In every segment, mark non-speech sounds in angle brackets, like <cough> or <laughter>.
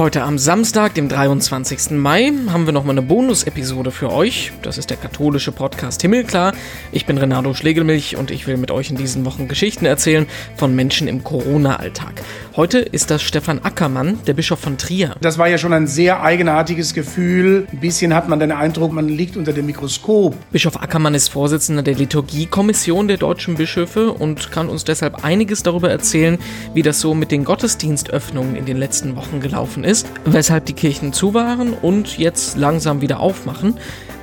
Heute am Samstag, dem 23. Mai, haben wir nochmal eine Bonus-Episode für euch. Das ist der katholische Podcast Himmelklar. Ich bin Renato Schlegelmilch und ich will mit euch in diesen Wochen Geschichten erzählen von Menschen im Corona-Alltag. Heute ist das Stefan Ackermann, der Bischof von Trier. Das war ja schon ein sehr eigenartiges Gefühl. Ein bisschen hat man den Eindruck, man liegt unter dem Mikroskop. Bischof Ackermann ist Vorsitzender der Liturgiekommission der deutschen Bischöfe und kann uns deshalb einiges darüber erzählen, wie das so mit den Gottesdienstöffnungen in den letzten Wochen gelaufen ist, weshalb die Kirchen zu waren und jetzt langsam wieder aufmachen,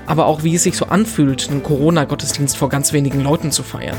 aber auch wie es sich so anfühlt, einen Corona-Gottesdienst vor ganz wenigen Leuten zu feiern.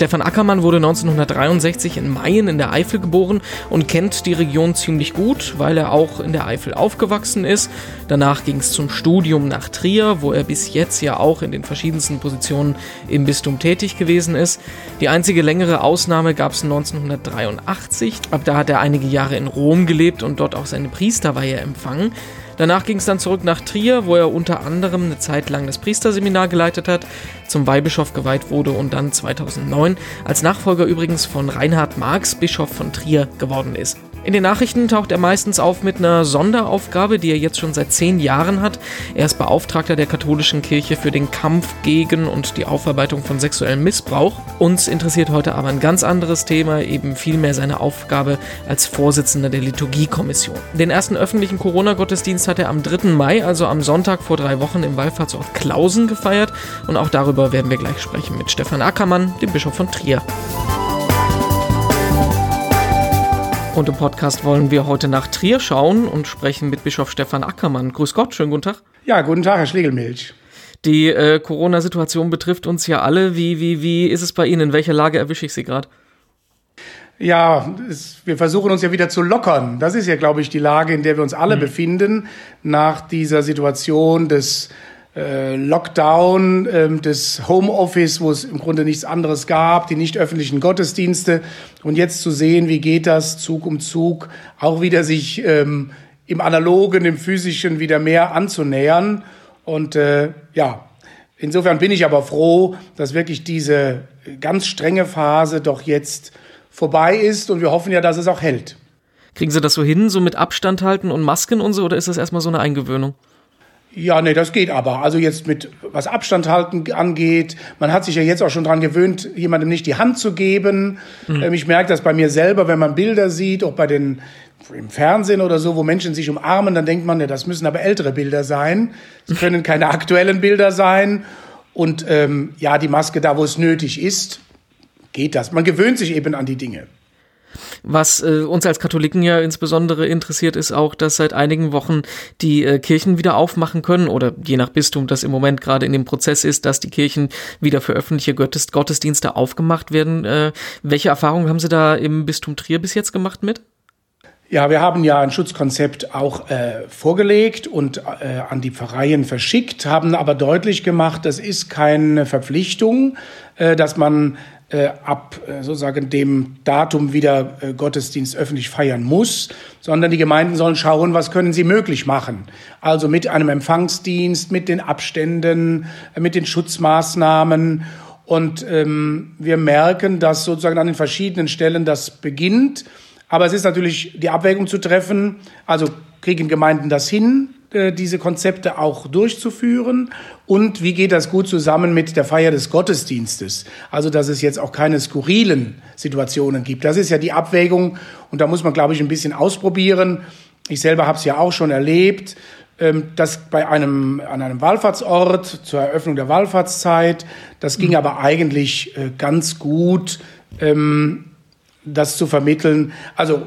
Stefan Ackermann wurde 1963 in Mayen in der Eifel geboren und kennt die Region ziemlich gut, weil er auch in der Eifel aufgewachsen ist. Danach ging es zum Studium nach Trier, wo er bis jetzt ja auch in den verschiedensten Positionen im Bistum tätig gewesen ist. Die einzige längere Ausnahme gab es 1983. Ab da hat er einige Jahre in Rom gelebt und dort auch seine Priesterweihe empfangen. Danach ging es dann zurück nach Trier, wo er unter anderem eine Zeit lang das Priesterseminar geleitet hat, zum Weihbischof geweiht wurde und dann 2009 als Nachfolger übrigens von Reinhard Marx Bischof von Trier geworden ist. In den Nachrichten taucht er meistens auf mit einer Sonderaufgabe, die er jetzt schon seit zehn Jahren hat. Er ist Beauftragter der katholischen Kirche für den Kampf gegen und die Aufarbeitung von sexuellem Missbrauch. Uns interessiert heute aber ein ganz anderes Thema, eben vielmehr seine Aufgabe als Vorsitzender der Liturgiekommission. Den ersten öffentlichen Corona-Gottesdienst hat er am 3. Mai, also am Sonntag vor drei Wochen im Wallfahrtsort Klausen gefeiert. Und auch darüber werden wir gleich sprechen mit Stefan Ackermann, dem Bischof von Trier. Und im Podcast wollen wir heute nach Trier schauen und sprechen mit Bischof Stefan Ackermann. Grüß Gott, schönen guten Tag. Ja, guten Tag, Herr Schlegelmilch. Die äh, Corona-Situation betrifft uns ja alle. Wie, wie, wie ist es bei Ihnen? In welcher Lage erwische ich Sie gerade? Ja, es, wir versuchen uns ja wieder zu lockern. Das ist ja, glaube ich, die Lage, in der wir uns alle mhm. befinden nach dieser Situation des Lockdown, ähm, des Homeoffice, wo es im Grunde nichts anderes gab, die nicht öffentlichen Gottesdienste. Und jetzt zu sehen, wie geht das Zug um Zug, auch wieder sich ähm, im Analogen, im Physischen wieder mehr anzunähern. Und äh, ja, insofern bin ich aber froh, dass wirklich diese ganz strenge Phase doch jetzt vorbei ist und wir hoffen ja, dass es auch hält. Kriegen Sie das so hin, so mit Abstand halten und Masken und so, oder ist das erstmal so eine Eingewöhnung? Ja, nee, das geht aber. Also jetzt mit, was Abstand halten angeht, man hat sich ja jetzt auch schon dran gewöhnt, jemandem nicht die Hand zu geben. Mhm. Ähm, ich merke das bei mir selber, wenn man Bilder sieht, auch bei den, im Fernsehen oder so, wo Menschen sich umarmen, dann denkt man, ja, das müssen aber ältere Bilder sein. Es <laughs> können keine aktuellen Bilder sein. Und ähm, ja, die Maske da, wo es nötig ist, geht das. Man gewöhnt sich eben an die Dinge. Was äh, uns als Katholiken ja insbesondere interessiert, ist auch, dass seit einigen Wochen die äh, Kirchen wieder aufmachen können oder je nach Bistum, das im Moment gerade in dem Prozess ist, dass die Kirchen wieder für öffentliche Gottes Gottesdienste aufgemacht werden. Äh, welche Erfahrungen haben Sie da im Bistum Trier bis jetzt gemacht mit? Ja, wir haben ja ein Schutzkonzept auch äh, vorgelegt und äh, an die Pfarreien verschickt, haben aber deutlich gemacht, das ist keine Verpflichtung, äh, dass man ab äh, sozusagen dem Datum wieder äh, Gottesdienst öffentlich feiern muss, sondern die Gemeinden sollen schauen, was können sie möglich machen. Also mit einem Empfangsdienst, mit den Abständen, äh, mit den Schutzmaßnahmen. Und ähm, wir merken, dass sozusagen an den verschiedenen Stellen das beginnt. Aber es ist natürlich die Abwägung zu treffen. Also kriegen Gemeinden das hin, äh, diese Konzepte auch durchzuführen und wie geht das gut zusammen mit der Feier des Gottesdienstes? Also, dass es jetzt auch keine skurrilen Situationen gibt. Das ist ja die Abwägung und da muss man, glaube ich, ein bisschen ausprobieren. Ich selber habe es ja auch schon erlebt, ähm, dass bei einem, an einem Wallfahrtsort zur Eröffnung der Wallfahrtszeit, das ging aber eigentlich äh, ganz gut, ähm, das zu vermitteln. Also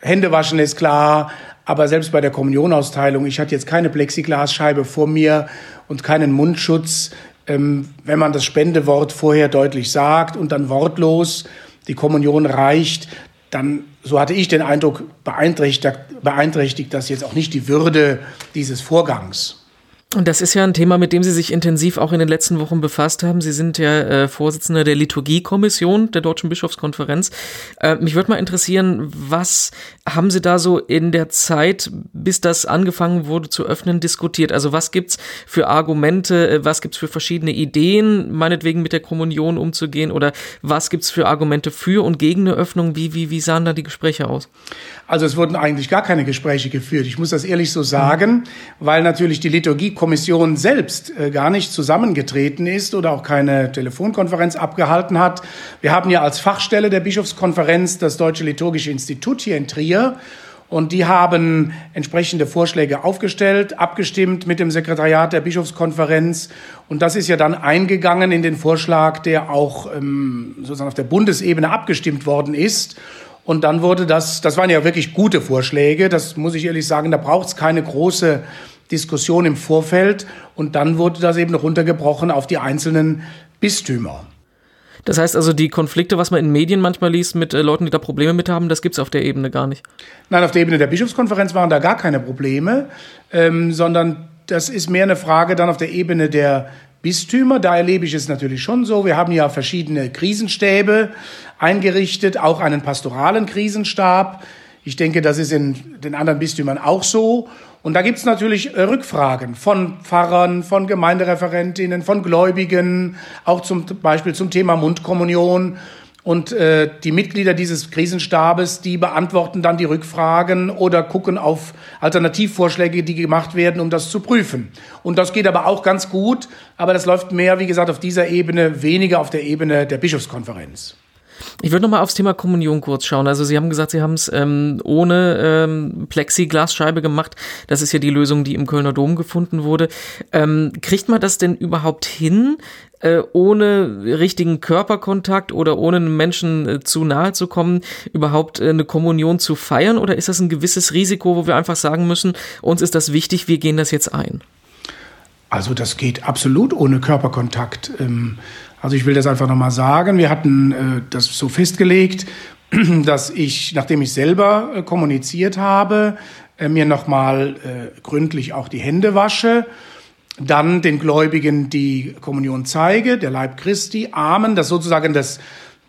Hände waschen ist klar, aber selbst bei der Kommunionausteilung, ich hatte jetzt keine Plexiglasscheibe vor mir und keinen Mundschutz. Ähm, wenn man das Spendewort vorher deutlich sagt und dann wortlos die Kommunion reicht, dann, so hatte ich den Eindruck, beeinträchtigt, beeinträchtigt das jetzt auch nicht die Würde dieses Vorgangs. Und das ist ja ein Thema, mit dem Sie sich intensiv auch in den letzten Wochen befasst haben. Sie sind ja äh, Vorsitzender der Liturgiekommission der Deutschen Bischofskonferenz. Äh, mich würde mal interessieren, was haben Sie da so in der Zeit, bis das angefangen wurde zu öffnen, diskutiert? Also was gibt's für Argumente, äh, was gibt's für verschiedene Ideen, meinetwegen mit der Kommunion umzugehen? Oder was gibt's für Argumente für und gegen eine Öffnung? Wie, wie, wie sahen da die Gespräche aus? Also es wurden eigentlich gar keine Gespräche geführt. Ich muss das ehrlich so sagen, mhm. weil natürlich die Liturgiekommission selbst äh, gar nicht zusammengetreten ist oder auch keine Telefonkonferenz abgehalten hat. Wir haben ja als Fachstelle der Bischofskonferenz das Deutsche Liturgische Institut hier in Trier. Und die haben entsprechende Vorschläge aufgestellt, abgestimmt mit dem Sekretariat der Bischofskonferenz. Und das ist ja dann eingegangen in den Vorschlag, der auch ähm, sozusagen auf der Bundesebene abgestimmt worden ist. Und dann wurde das, das waren ja wirklich gute Vorschläge, das muss ich ehrlich sagen, da braucht es keine große Diskussion im Vorfeld. Und dann wurde das eben runtergebrochen auf die einzelnen Bistümer. Das heißt also, die Konflikte, was man in Medien manchmal liest mit äh, Leuten, die da Probleme mit haben, das gibt es auf der Ebene gar nicht. Nein, auf der Ebene der Bischofskonferenz waren da gar keine Probleme, ähm, sondern das ist mehr eine Frage dann auf der Ebene der Bistümer. Da erlebe ich es natürlich schon so. Wir haben ja verschiedene Krisenstäbe eingerichtet, auch einen pastoralen Krisenstab. Ich denke, das ist in den anderen Bistümern auch so. Und da gibt es natürlich äh, Rückfragen von Pfarrern, von Gemeindereferentinnen, von Gläubigen, auch zum Beispiel zum Thema Mundkommunion. Und äh, die Mitglieder dieses Krisenstabes, die beantworten dann die Rückfragen oder gucken auf Alternativvorschläge, die gemacht werden, um das zu prüfen. Und das geht aber auch ganz gut, aber das läuft mehr, wie gesagt, auf dieser Ebene, weniger auf der Ebene der Bischofskonferenz. Ich würde nochmal aufs Thema Kommunion kurz schauen. Also Sie haben gesagt, Sie haben es ähm, ohne ähm, Plexiglasscheibe gemacht. Das ist ja die Lösung, die im Kölner Dom gefunden wurde. Ähm, kriegt man das denn überhaupt hin, äh, ohne richtigen Körperkontakt oder ohne einem Menschen äh, zu nahe zu kommen, überhaupt äh, eine Kommunion zu feiern? Oder ist das ein gewisses Risiko, wo wir einfach sagen müssen, uns ist das wichtig, wir gehen das jetzt ein? Also das geht absolut ohne Körperkontakt. Ähm, also ich will das einfach nochmal sagen. Wir hatten äh, das so festgelegt, <clears throat> dass ich, nachdem ich selber äh, kommuniziert habe, äh, mir nochmal gründlich auch die Hände wasche, dann den Gläubigen die Kommunion zeige, der Leib Christi, Amen, dass sozusagen das,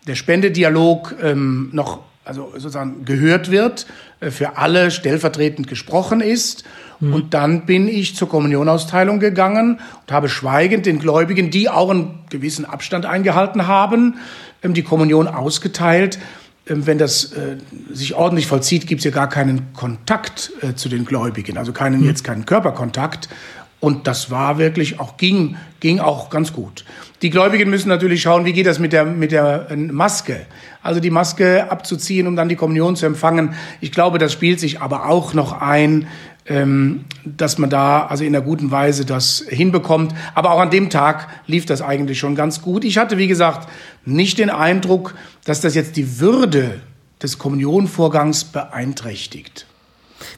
der Spendedialog ähm, noch also sozusagen gehört wird, äh, für alle stellvertretend gesprochen ist Mhm. Und dann bin ich zur Kommunionausteilung gegangen und habe schweigend den Gläubigen, die auch einen gewissen Abstand eingehalten haben, ähm, die Kommunion ausgeteilt. Ähm, wenn das äh, sich ordentlich vollzieht, gibt es ja gar keinen Kontakt äh, zu den Gläubigen, also keinen, mhm. jetzt keinen Körperkontakt. Und das war wirklich auch, ging, ging auch ganz gut. Die Gläubigen müssen natürlich schauen, wie geht das mit der, mit der Maske. Also die Maske abzuziehen, um dann die Kommunion zu empfangen. Ich glaube, das spielt sich aber auch noch ein, ähm, dass man da also in einer guten Weise das hinbekommt. Aber auch an dem Tag lief das eigentlich schon ganz gut. Ich hatte, wie gesagt, nicht den Eindruck, dass das jetzt die Würde des Kommunionvorgangs beeinträchtigt.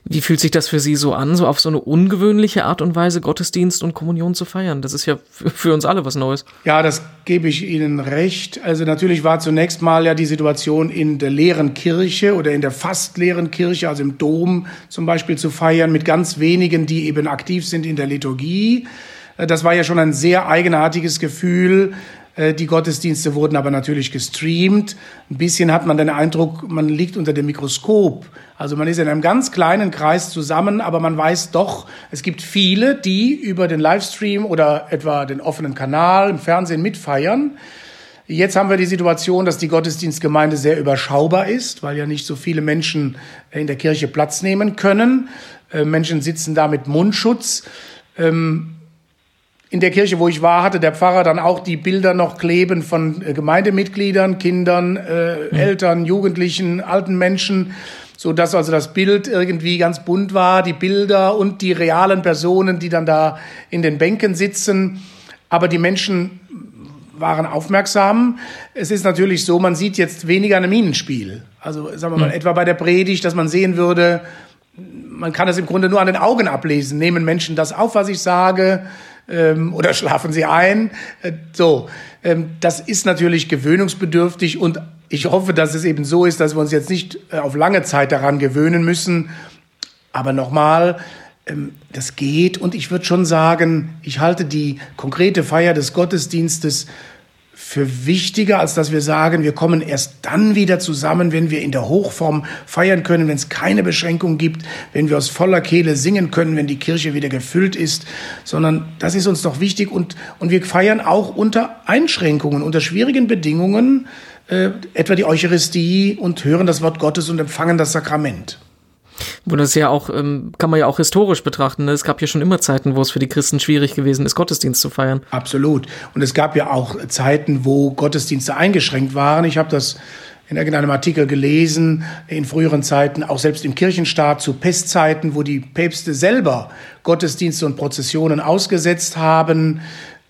Wie fühlt sich das für Sie so an, so auf so eine ungewöhnliche Art und Weise Gottesdienst und Kommunion zu feiern? Das ist ja für uns alle was Neues. Ja, das gebe ich Ihnen recht. Also natürlich war zunächst mal ja die Situation in der leeren Kirche oder in der fast leeren Kirche, also im Dom zum Beispiel zu feiern, mit ganz wenigen, die eben aktiv sind in der Liturgie. Das war ja schon ein sehr eigenartiges Gefühl, die Gottesdienste wurden aber natürlich gestreamt. Ein bisschen hat man den Eindruck, man liegt unter dem Mikroskop. Also man ist in einem ganz kleinen Kreis zusammen, aber man weiß doch, es gibt viele, die über den Livestream oder etwa den offenen Kanal im Fernsehen mitfeiern. Jetzt haben wir die Situation, dass die Gottesdienstgemeinde sehr überschaubar ist, weil ja nicht so viele Menschen in der Kirche Platz nehmen können. Äh, Menschen sitzen da mit Mundschutz. Ähm, in der Kirche, wo ich war, hatte der Pfarrer dann auch die Bilder noch kleben von äh, Gemeindemitgliedern, Kindern, äh, mhm. Eltern, Jugendlichen, alten Menschen, so dass also das Bild irgendwie ganz bunt war, die Bilder und die realen Personen, die dann da in den Bänken sitzen. Aber die Menschen waren aufmerksam. Es ist natürlich so, man sieht jetzt weniger ein Minenspiel. Also sagen wir mal, mhm. etwa bei der Predigt, dass man sehen würde, man kann es im Grunde nur an den Augen ablesen. Nehmen Menschen das auf, was ich sage? Ähm, oder schlafen sie ein. Äh, so, ähm, das ist natürlich gewöhnungsbedürftig und ich hoffe, dass es eben so ist, dass wir uns jetzt nicht äh, auf lange Zeit daran gewöhnen müssen. Aber nochmal, ähm, das geht und ich würde schon sagen, ich halte die konkrete Feier des Gottesdienstes für wichtiger, als dass wir sagen, wir kommen erst dann wieder zusammen, wenn wir in der Hochform feiern können, wenn es keine Beschränkung gibt, wenn wir aus voller Kehle singen können, wenn die Kirche wieder gefüllt ist, sondern das ist uns doch wichtig und, und wir feiern auch unter Einschränkungen, unter schwierigen Bedingungen, äh, etwa die Eucharistie und hören das Wort Gottes und empfangen das Sakrament. Wo das ja auch, ähm, kann man ja auch historisch betrachten. Ne? Es gab ja schon immer Zeiten, wo es für die Christen schwierig gewesen ist, Gottesdienst zu feiern. Absolut. Und es gab ja auch Zeiten, wo Gottesdienste eingeschränkt waren. Ich habe das in irgendeinem Artikel gelesen, in früheren Zeiten, auch selbst im Kirchenstaat zu Pestzeiten, wo die Päpste selber Gottesdienste und Prozessionen ausgesetzt haben.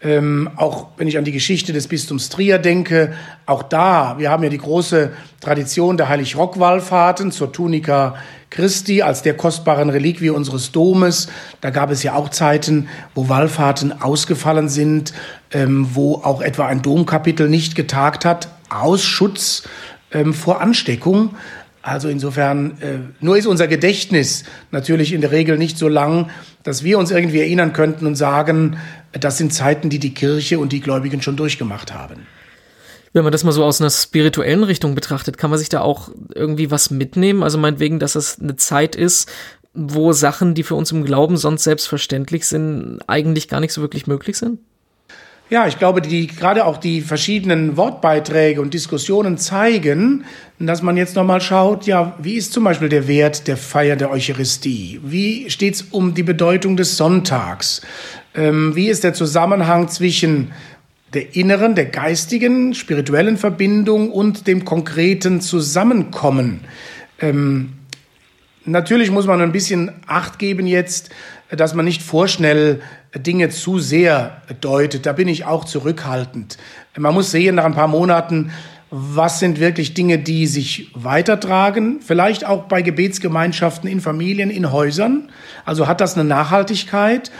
Ähm, auch wenn ich an die Geschichte des Bistums Trier denke, auch da, wir haben ja die große Tradition der Heilig-Rock-Wallfahrten zur Tunika Christi als der kostbaren Reliquie unseres Domes. Da gab es ja auch Zeiten, wo Wallfahrten ausgefallen sind, ähm, wo auch etwa ein Domkapitel nicht getagt hat, aus Schutz ähm, vor Ansteckung. Also insofern, äh, nur ist unser Gedächtnis natürlich in der Regel nicht so lang, dass wir uns irgendwie erinnern könnten und sagen, das sind Zeiten, die die Kirche und die Gläubigen schon durchgemacht haben. Wenn man das mal so aus einer spirituellen Richtung betrachtet, kann man sich da auch irgendwie was mitnehmen? Also meinetwegen, dass es eine Zeit ist, wo Sachen, die für uns im Glauben sonst selbstverständlich sind, eigentlich gar nicht so wirklich möglich sind? Ja, ich glaube, die, gerade auch die verschiedenen Wortbeiträge und Diskussionen zeigen, dass man jetzt nochmal schaut, ja, wie ist zum Beispiel der Wert der Feier der Eucharistie? Wie steht es um die Bedeutung des Sonntags? Ähm, wie ist der Zusammenhang zwischen der inneren, der geistigen, spirituellen Verbindung und dem konkreten Zusammenkommen? Ähm, natürlich muss man ein bisschen Acht geben jetzt, dass man nicht vorschnell Dinge zu sehr deutet. Da bin ich auch zurückhaltend. Man muss sehen, nach ein paar Monaten, was sind wirklich Dinge, die sich weitertragen, vielleicht auch bei Gebetsgemeinschaften in Familien, in Häusern. Also hat das eine Nachhaltigkeit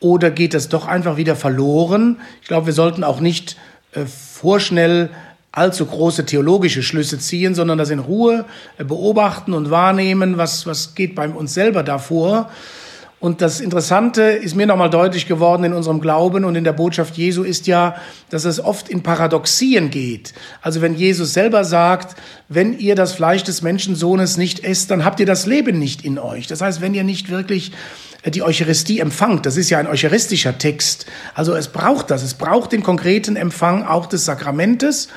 oder geht es doch einfach wieder verloren? Ich glaube, wir sollten auch nicht äh, vorschnell allzu große theologische Schlüsse ziehen, sondern das in Ruhe äh, beobachten und wahrnehmen, was, was geht bei uns selber davor. Und das Interessante ist mir nochmal deutlich geworden in unserem Glauben und in der Botschaft Jesu ist ja, dass es oft in Paradoxien geht. Also wenn Jesus selber sagt, wenn ihr das Fleisch des Menschensohnes nicht esst, dann habt ihr das Leben nicht in euch. Das heißt, wenn ihr nicht wirklich die Eucharistie empfangt, das ist ja ein eucharistischer Text. Also es braucht das, es braucht den konkreten Empfang auch des Sakramentes.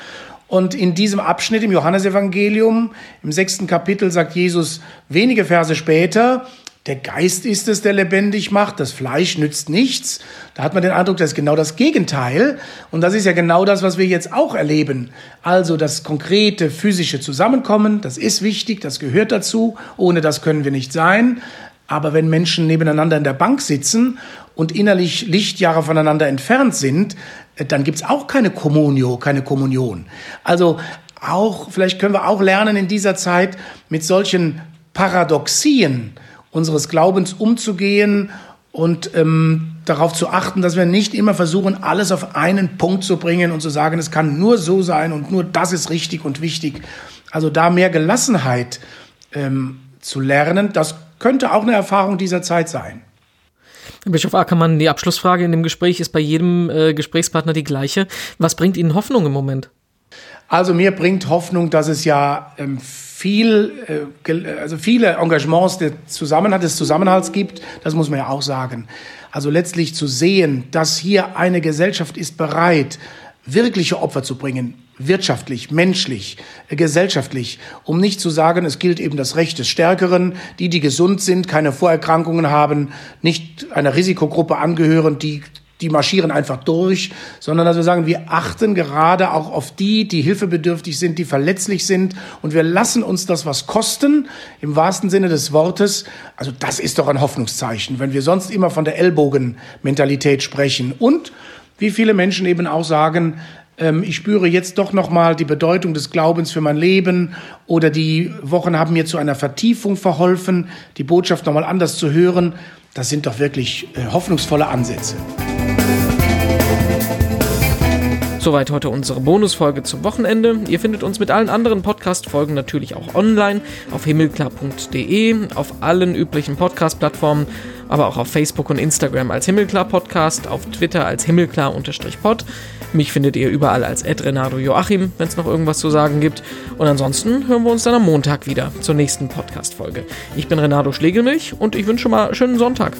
Und in diesem Abschnitt im Johannesevangelium, im sechsten Kapitel, sagt Jesus wenige Verse später, der Geist ist es, der lebendig macht, das Fleisch nützt nichts. Da hat man den Eindruck, das ist genau das Gegenteil. Und das ist ja genau das, was wir jetzt auch erleben. Also das konkrete physische Zusammenkommen, das ist wichtig, das gehört dazu. Ohne das können wir nicht sein. Aber wenn Menschen nebeneinander in der Bank sitzen und innerlich Lichtjahre voneinander entfernt sind, äh, dann gibt's auch keine Kommunio, keine Kommunion. Also auch, vielleicht können wir auch lernen in dieser Zeit mit solchen Paradoxien, unseres Glaubens umzugehen und ähm, darauf zu achten, dass wir nicht immer versuchen, alles auf einen Punkt zu bringen und zu sagen, es kann nur so sein und nur das ist richtig und wichtig. Also da mehr Gelassenheit ähm, zu lernen, das könnte auch eine Erfahrung dieser Zeit sein. Bischof Ackermann, die Abschlussfrage in dem Gespräch ist bei jedem äh, Gesprächspartner die gleiche. Was bringt Ihnen Hoffnung im Moment? Also mir bringt Hoffnung, dass es ja ähm, viel, äh, also viele Engagements des, Zusammenhalt, des Zusammenhalts gibt. Das muss man ja auch sagen. Also letztlich zu sehen, dass hier eine Gesellschaft ist bereit, wirkliche Opfer zu bringen, wirtschaftlich, menschlich, äh, gesellschaftlich, um nicht zu sagen, es gilt eben das Recht des Stärkeren, die, die gesund sind, keine Vorerkrankungen haben, nicht einer Risikogruppe angehören, die die marschieren einfach durch, sondern dass wir sagen, wir achten gerade auch auf die, die hilfebedürftig sind, die verletzlich sind. Und wir lassen uns das was kosten, im wahrsten Sinne des Wortes. Also das ist doch ein Hoffnungszeichen, wenn wir sonst immer von der Ellbogenmentalität sprechen. Und wie viele Menschen eben auch sagen, ich spüre jetzt doch noch mal die Bedeutung des Glaubens für mein Leben oder die Wochen haben mir zu einer Vertiefung verholfen, die Botschaft noch mal anders zu hören. Das sind doch wirklich äh, hoffnungsvolle Ansätze. Soweit heute unsere Bonusfolge zum Wochenende. Ihr findet uns mit allen anderen Podcast-Folgen natürlich auch online auf himmelklar.de, auf allen üblichen Podcast-Plattformen aber auch auf Facebook und Instagram als Himmelklar Podcast, auf Twitter als Himmelklar-Pod. Mich findet ihr überall als Renado Joachim, wenn es noch irgendwas zu sagen gibt. Und ansonsten hören wir uns dann am Montag wieder zur nächsten Podcast-Folge. Ich bin Renato Schlegelmilch und ich wünsche mal schönen Sonntag.